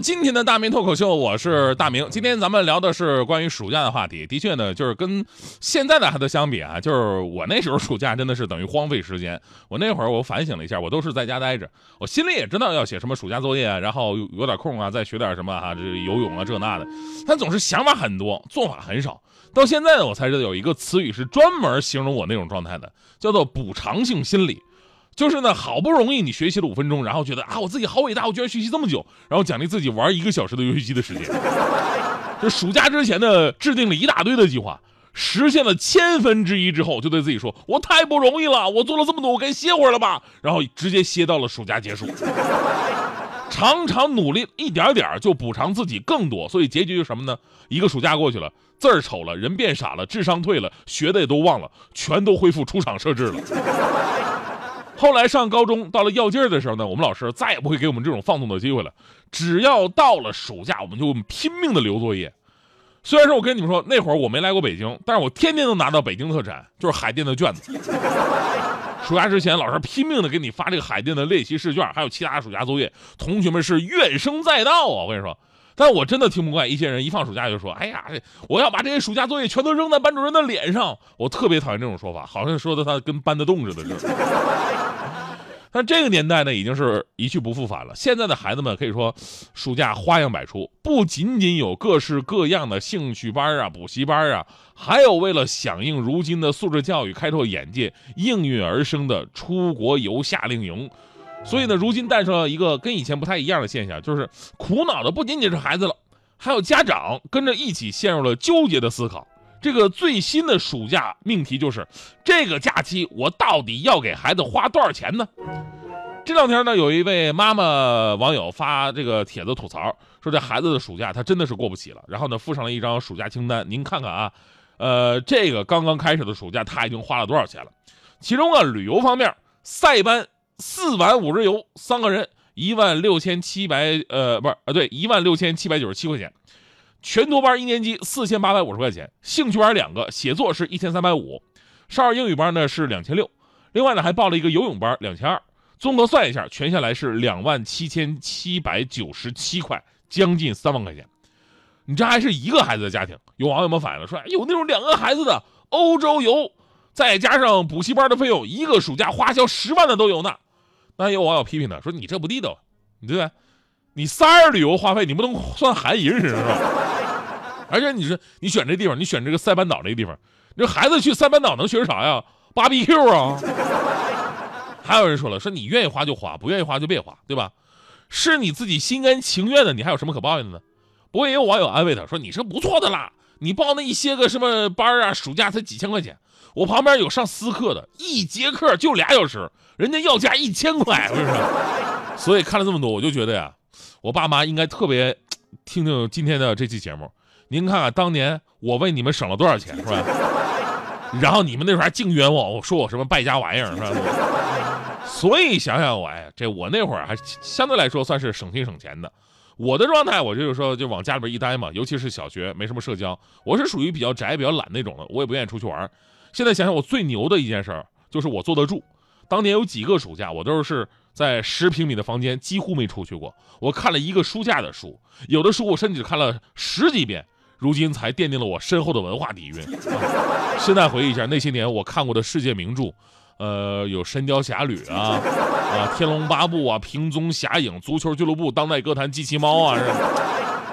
今天的大明脱口秀，我是大明。今天咱们聊的是关于暑假的话题。的确呢，就是跟现在的孩子相比啊，就是我那时候暑假真的是等于荒废时间。我那会儿我反省了一下，我都是在家待着，我心里也知道要写什么暑假作业，然后有点空啊再学点什么啊，这游泳啊这那的，但总是想法很多，做法很少。到现在呢，我才知道有一个词语是专门形容我那种状态的，叫做补偿性心理。就是呢，好不容易你学习了五分钟，然后觉得啊，我自己好伟大，我居然学习这么久，然后奖励自己玩一个小时的游戏机的时间。这暑假之前呢，制定了一大堆的计划，实现了千分之一之后，就对自己说，我太不容易了，我做了这么多，我该歇会儿了吧？然后直接歇到了暑假结束。常常努力一点点就补偿自己更多，所以结局是什么呢？一个暑假过去了，字儿丑了，人变傻了，智商退了，学的也都忘了，全都恢复出厂设置了。后来上高中，到了要劲儿的时候呢，我们老师再也不会给我们这种放纵的机会了。只要到了暑假，我们就拼命的留作业。虽然说我跟你们说，那会儿我没来过北京，但是我天天都拿到北京特产，就是海淀的卷子。暑假之前，老师拼命的给你发这个海淀的练习试卷，还有其他暑假作业，同学们是怨声载道啊！我跟你说。但我真的听不惯一些人一放暑假就说：“哎呀，我要把这些暑假作业全都扔在班主任的脸上。”我特别讨厌这种说法，好像说的他跟搬得动似的。但这个年代呢，已经是一去不复返了。现在的孩子们可以说，暑假花样百出，不仅仅有各式各样的兴趣班啊、补习班啊，还有为了响应如今的素质教育、开拓眼界，应运而生的出国游夏令营。所以呢，如今诞生了一个跟以前不太一样的现象，就是苦恼的不仅仅是孩子了，还有家长跟着一起陷入了纠结的思考。这个最新的暑假命题就是：这个假期我到底要给孩子花多少钱呢？这两天呢，有一位妈妈网友发这个帖子吐槽，说这孩子的暑假他真的是过不起了。然后呢，附上了一张暑假清单，您看看啊，呃，这个刚刚开始的暑假他已经花了多少钱了？其中啊，旅游方面，塞班。四晚五日游，三个人一万六千七百，呃，不是，呃，对，一万六千七百九十七块钱。全托班一年级四千八百五十块钱，兴趣班两个，写作是一千三百五，少儿英语班呢是两千六，另外呢还报了一个游泳班两千二，综合算一下，全下来是两万七千七百九十七块，将近三万块钱。你这还是一个孩子的家庭，有网友们反映了说，有那种两个孩子的欧洲游，再加上补习班的费用，一个暑假花销十万的都有呢。那有网友批评他说：“你这不地道，你对不对？你仨人旅游花费，你不能算含一人是吧？而且你说你选这地方，你选这个塞班岛这个地方，这孩子去塞班岛能学啥呀芭比 Q 啊！还有人说了，说你愿意花就花，不愿意花就别花，对吧？是你自己心甘情愿的，你还有什么可抱怨的呢？不过也有网友安慰他说：你是不错的啦，你报那一些个什么班啊，暑假才几千块钱。”我旁边有上私课的，一节课就俩小时，人家要价一千块，是不是？所以看了这么多，我就觉得呀，我爸妈应该特别听听今天的这期节目。您看看当年我为你们省了多少钱，是吧？然后你们那时候还净冤枉我说我什么败家玩意儿，是吧？所以想想我，哎，这我那会儿还相对来说算是省心省钱的。我的状态，我就是说，就往家里边一待嘛，尤其是小学没什么社交，我是属于比较宅、比较懒那种的，我也不愿意出去玩。现在想想，我最牛的一件事儿就是我坐得住。当年有几个暑假，我都是在十平米的房间，几乎没出去过。我看了一个书架的书，有的书我甚至看了十几遍，如今才奠定了我深厚的文化底蕴。现在回忆一下那些年我看过的世界名著，呃，有《神雕侠侣》啊，啊，《天龙八部》啊，《平踪侠影》《足球俱乐部》《当代歌坛》《机器猫》啊。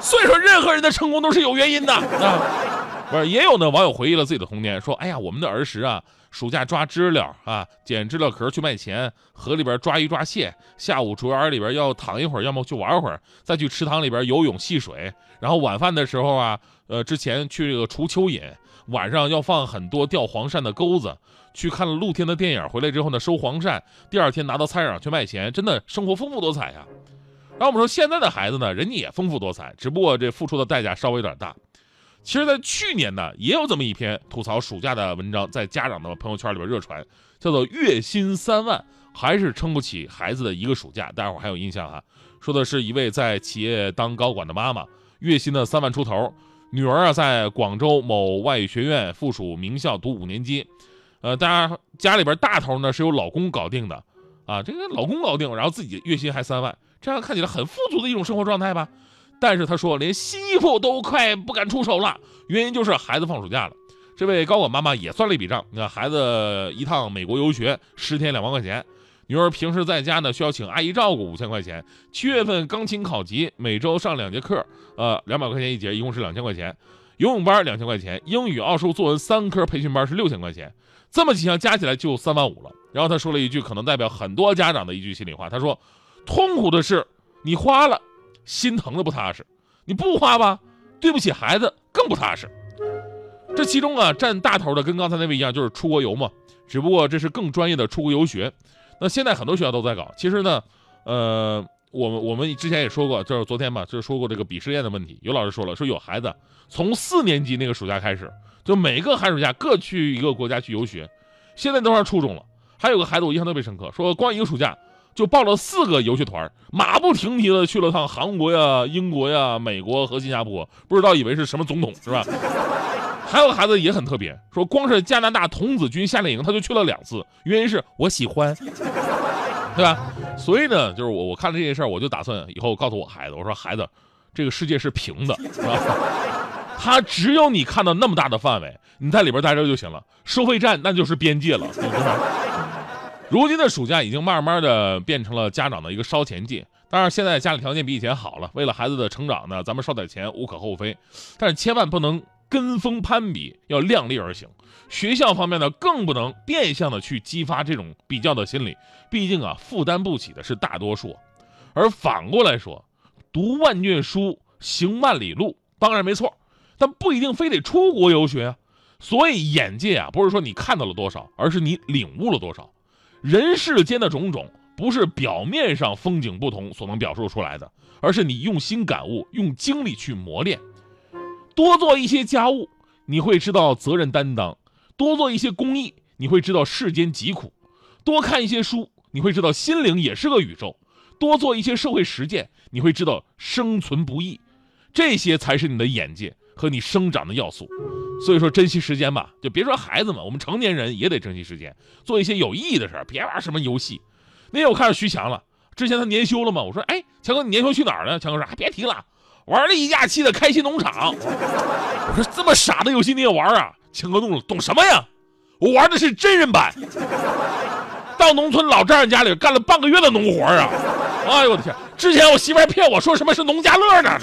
所以说，任何人的成功都是有原因的啊。不是，也有呢。网友回忆了自己的童年，说：“哎呀，我们的儿时啊，暑假抓知了啊，捡知了壳去卖钱，河里边抓鱼抓蟹，下午竹园里边要躺一会儿，要么去玩会儿，再去池塘里边游泳戏水。然后晚饭的时候啊，呃，之前去这个除蚯蚓，晚上要放很多钓黄鳝的钩子，去看了露天的电影，回来之后呢，收黄鳝，第二天拿到菜市场去卖钱，真的生活丰富多彩呀。”然后我们说现在的孩子呢，人家也丰富多彩，只不过这付出的代价稍微有点大。其实，在去年呢，也有这么一篇吐槽暑假的文章，在家长的朋友圈里边热传，叫做“月薪三万还是撑不起孩子的一个暑假”。大家伙还有印象哈？说的是一位在企业当高管的妈妈，月薪的三万出头，女儿啊在广州某外语学院附属名校读五年级，呃，大家家里边大头呢是由老公搞定的，啊，这个老公搞定，然后自己月薪还三万，这样看起来很富足的一种生活状态吧？但是他说，连新衣服都快不敢出手了，原因就是孩子放暑假了。这位高管妈妈也算了一笔账，你看孩子一趟美国游学十天两万块钱，女儿平时在家呢需要请阿姨照顾五千块钱，七月份钢琴考级，每周上两节课，呃，两百块钱一节，一共是两千块钱。游泳班两千块钱，英语、奥数、作文三科培训班是六千块钱，这么几项加起来就三万五了。然后他说了一句可能代表很多家长的一句心里话，他说：“痛苦的是你花了。”心疼的不踏实，你不花吧，对不起孩子更不踏实。这其中啊，占大头的跟刚才那位一样，就是出国游嘛，只不过这是更专业的出国游学。那现在很多学校都在搞。其实呢，呃，我们我们之前也说过，就是昨天吧，就是说过这个鄙视链的问题。有老师说了，说有孩子从四年级那个暑假开始，就每个寒暑假各去一个国家去游学，现在都上初中了。还有个孩子我印象特别深刻，说光一个暑假。就报了四个游学团，马不停蹄的去了趟韩国呀、英国呀、美国和新加坡，不知道以为是什么总统是吧？还有孩子也很特别，说光是加拿大童子军夏令营他就去了两次，原因是我喜欢，对吧？所以呢，就是我我看了这件事儿，我就打算以后告诉我孩子，我说孩子，这个世界是平的，是吧？他只有你看到那么大的范围，你在里边待着就行了，收费站那就是边界了，对吧？如今的暑假已经慢慢的变成了家长的一个烧钱季。当然，现在家里条件比以前好了，为了孩子的成长呢，咱们烧点钱无可厚非。但是千万不能跟风攀比，要量力而行。学校方面呢，更不能变相的去激发这种比较的心理。毕竟啊，负担不起的是大多数。而反过来说，读万卷书，行万里路，当然没错，但不一定非得出国游学啊。所以眼界啊，不是说你看到了多少，而是你领悟了多少。人世间的种种，不是表面上风景不同所能表述出来的，而是你用心感悟，用精力去磨练。多做一些家务，你会知道责任担当；多做一些公益，你会知道世间疾苦；多看一些书，你会知道心灵也是个宇宙；多做一些社会实践，你会知道生存不易。这些才是你的眼界和你生长的要素。所以说，珍惜时间吧，就别说孩子们，我们成年人也得珍惜时间，做一些有意义的事儿，别玩什么游戏。那天我看到徐强了，之前他年休了嘛，我说，哎，强哥，你年休去哪儿了？强哥说，别提了，玩了一假期的开心农场。我说，这么傻的游戏你也玩啊？强哥怒了，懂什么呀？我玩的是真人版，到农村老丈人家里干了半个月的农活啊！哎呦我的天，之前我媳妇还骗我说什么是农家乐呢。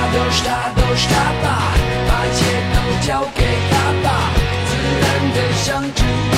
他都是他都是他吧把一切都交给他吧自然的相处